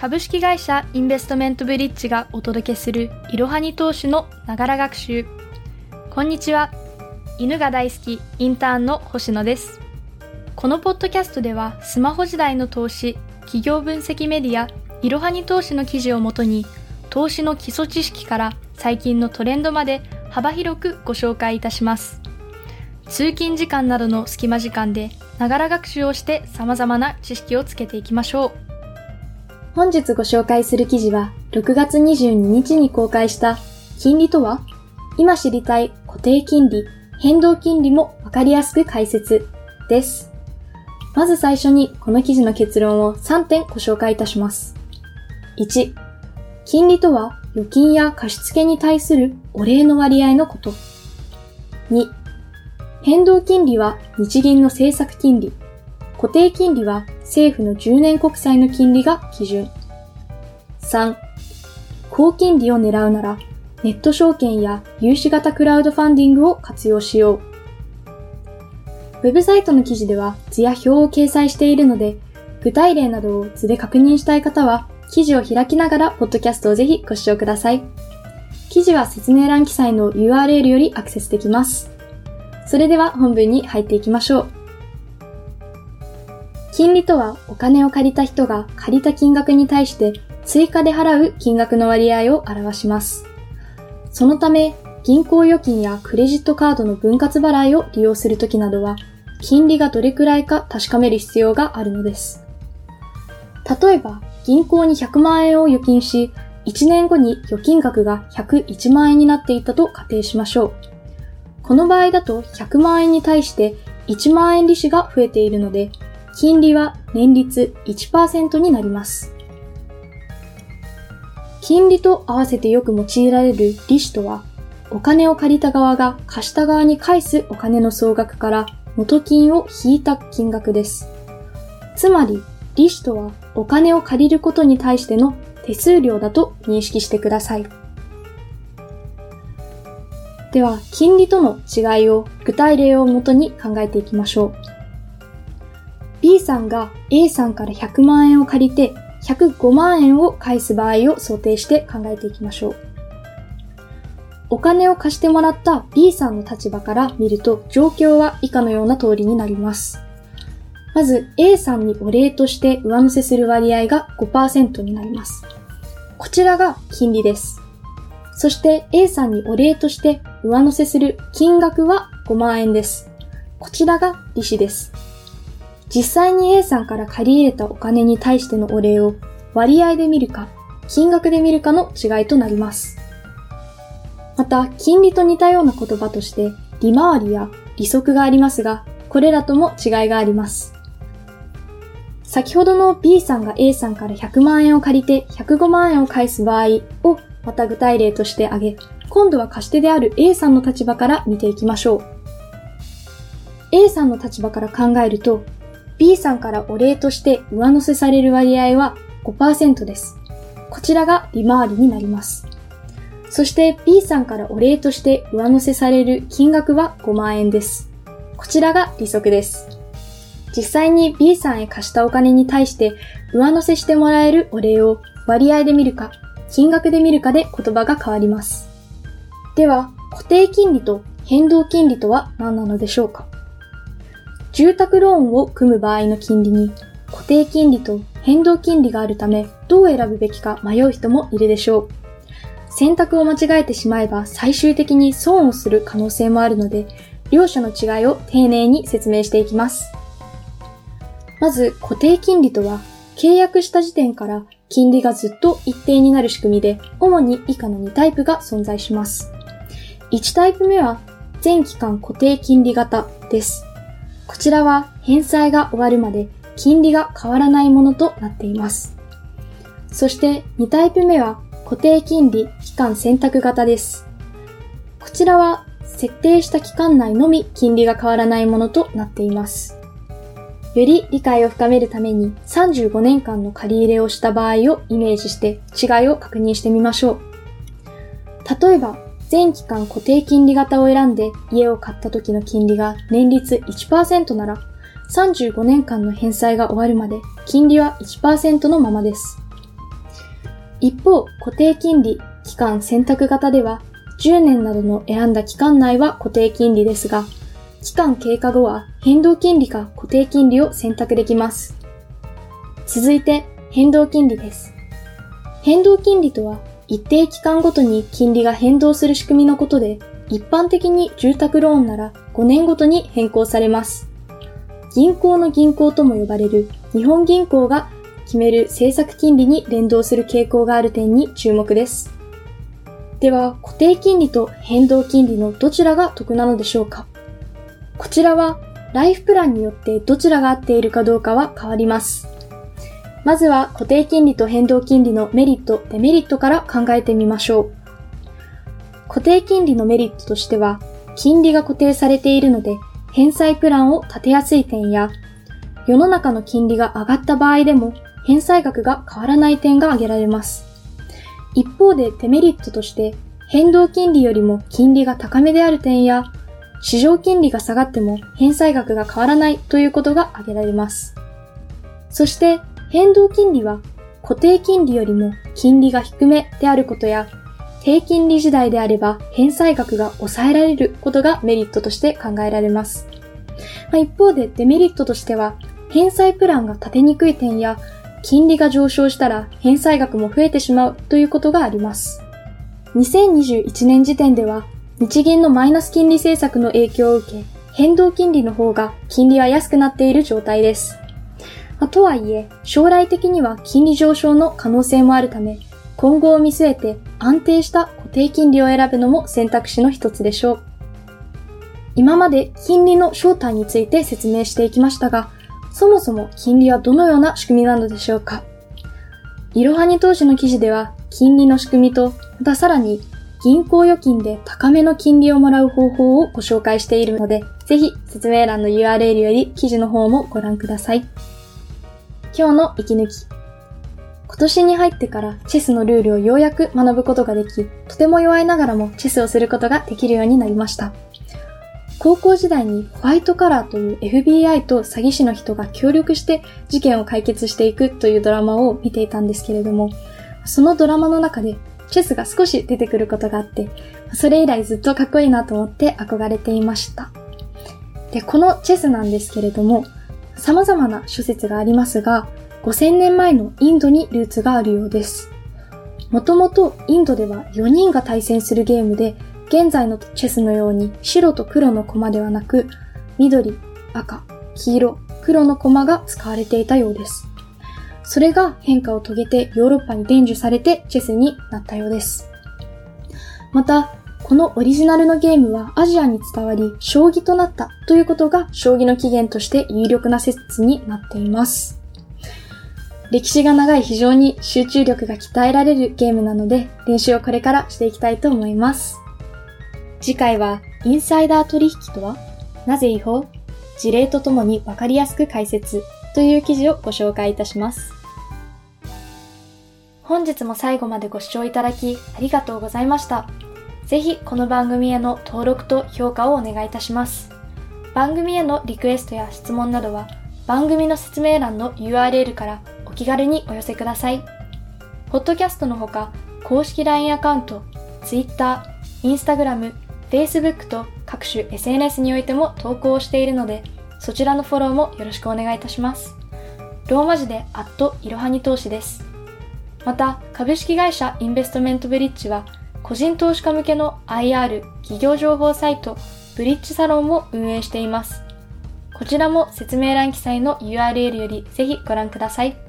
株式会社インベストメントブリッジがお届けするいろはに投資のながら学習。こんにちは。犬が大好きインターンの星野です。このポッドキャストではスマホ時代の投資企業分析メディアいろはに投資の記事をもとに投資の基礎知識から最近のトレンドまで幅広くご紹介いたします。通勤時間などの隙間時間でながら学習をして様々な知識をつけていきましょう。本日ご紹介する記事は、6月22日に公開した金利とは？今知りたい固定金利、変動金利もわかりやすく解説です。まず最初にこの記事の結論を3点ご紹介いたします。1、金利とは預金や貸付に対するお礼の割合のこと。2、変動金利は日銀の政策金利、固定金利は政府の10年国債の金利が基準。3、高金利を狙うなら、ネット証券や融資型クラウドファンディングを活用しよう。ウェブサイトの記事では図や表を掲載しているので、具体例などを図で確認したい方は、記事を開きながらポッドキャストをぜひご視聴ください。記事は説明欄記載の URL よりアクセスできます。それでは本文に入っていきましょう。金利とはお金を借りた人が借りた金額に対して追加で払う金額の割合を表します。そのため、銀行預金やクレジットカードの分割払いを利用するときなどは、金利がどれくらいか確かめる必要があるのです。例えば、銀行に100万円を預金し、1年後に預金額が101万円になっていたと仮定しましょう。この場合だと100万円に対して1万円利子が増えているので、金利は年率1%になります。金利と合わせてよく用いられる利子とは、お金を借りた側が貸した側に返すお金の総額から元金を引いた金額です。つまり、利子とはお金を借りることに対しての手数料だと認識してください。では、金利との違いを具体例をもとに考えていきましょう。B さんが A さんから100万円を借りて105万円を返す場合を想定して考えていきましょう。お金を貸してもらった B さんの立場から見ると状況は以下のような通りになります。まず A さんにお礼として上乗せする割合が5%になります。こちらが金利です。そして A さんにお礼として上乗せする金額は5万円です。こちらが利子です。実際に A さんから借り入れたお金に対してのお礼を割合で見るか、金額で見るかの違いとなります。また、金利と似たような言葉として、利回りや利息がありますが、これらとも違いがあります。先ほどの B さんが A さんから100万円を借りて105万円を返す場合をまた具体例として挙げ、今度は貸し手である A さんの立場から見ていきましょう。A さんの立場から考えると、B さんからお礼として上乗せされる割合は5%です。こちらが利回りになります。そして B さんからお礼として上乗せされる金額は5万円です。こちらが利息です。実際に B さんへ貸したお金に対して上乗せしてもらえるお礼を割合で見るか、金額で見るかで言葉が変わります。では、固定金利と変動金利とは何なのでしょうか？住宅ローンを組む場合の金利に固定金利と変動金利があるためどう選ぶべきか迷う人もいるでしょう。選択を間違えてしまえば最終的に損をする可能性もあるので両者の違いを丁寧に説明していきます。まず固定金利とは契約した時点から金利がずっと一定になる仕組みで主に以下の2タイプが存在します。1タイプ目は全期間固定金利型です。こちらは返済が終わるまで金利が変わらないものとなっています。そして2タイプ目は固定金利期間選択型です。こちらは設定した期間内のみ金利が変わらないものとなっています。より理解を深めるために35年間の借り入れをした場合をイメージして違いを確認してみましょう。例えば全期間固定金利型を選んで家を買った時の金利が年率1%なら、35年間の返済が終わるまで金利は1%のままです。一方、固定金利、期間選択型では、10年などの選んだ期間内は固定金利ですが、期間経過後は変動金利か固定金利を選択できます。続いて、変動金利です。変動金利とは、一定期間ごとに金利が変動する仕組みのことで、一般的に住宅ローンなら5年ごとに変更されます。銀行の銀行とも呼ばれる日本銀行が決める政策金利に連動する傾向がある点に注目です。では、固定金利と変動金利のどちらが得なのでしょうか？こちらは、ライフプランによってどちらが合っているかどうかは変わります。まずは固定金利と変動金利のメリット、デメリットから考えてみましょう。固定金利のメリットとしては、金利が固定されているので、返済プランを立てやすい点や、世の中の金利が上がった場合でも返済額が変わらない点が挙げられます。一方でデメリットとして変動金利よりも金利が高めである点や市場金利が下がっても返済額が変わらないということが挙げられます。そして変動金利は固定金利よりも金利が低めであることや低金利時代であれば返済額が抑えられることがメリットとして考えられます。まあ、一方でデメリットとしては返済プランが立てにくい点や金利が上昇したら返済額も増えてしまうということがあります。2021年時点では日銀のマイナス金利政策の影響を受け、変動金利の方が金利は安くなっている状態です。まあ、とはいえ、将来的には金利上昇の可能性もあるため、今後を見据えて安定した固定金利を選ぶのも選択肢の一つでしょう。今まで金利の正体について説明していきましたが、そもそも金利はどのような仕組みなのでしょうかいろはに投資の記事では金利の仕組みと、またさらに銀行預金で高めの金利をもらう方法をご紹介しているので、ぜひ説明欄の URL より記事の方もご覧ください。今日の息抜き。今年に入ってからチェスのルールをようやく学ぶことができ、とても弱いながらもチェスをすることができるようになりました。高校時代にホワイトカラーという FBI と詐欺師の人が協力して事件を解決していくというドラマを見ていたんですけれども、そのドラマの中でチェスが少し出てくることがあって、それ以来ずっとかっこいいなと思って憧れていました。で、このチェスなんですけれども、様々な諸説がありますが、5000年前のインドにルーツがあるようです。もともとインドでは4人が対戦するゲームで、現在のチェスのように白と黒の駒ではなく、緑、赤、黄色、黒の駒が使われていたようです。それが変化を遂げてヨーロッパに伝授されてチェスになったようです。また、このオリジナルのゲームはアジアに伝わり、将棋となったということが将棋の起源として有力な説になっています。歴史が長い非常に集中力が鍛えられるゲームなので、練習をこれからしていきたいと思います。次回は、インサイダー取引とはなぜ違法？事例とともにわかりやすく解説という記事をご紹介いたします。本日も最後までご視聴いただきありがとうございました。ぜひこの番組への登録と評価をお願いいたします。番組へのリクエストや質問などは番組の説明欄の URL からお気軽にお寄せください。ポッドキャストのほか公式 LINE アカウント、Twitter、Instagram、Facebook と各種 SNS においても投稿をしているので、そちらのフォローもよろしくお願いいたします。ローマ字でアットいろはに投資です。また、株式会社インベストメントブリッジは、個人投資家向けの IR 企業情報サイト、ブリッジサロンを運営しています。こちらも説明欄記載の URL よりぜひご覧ください。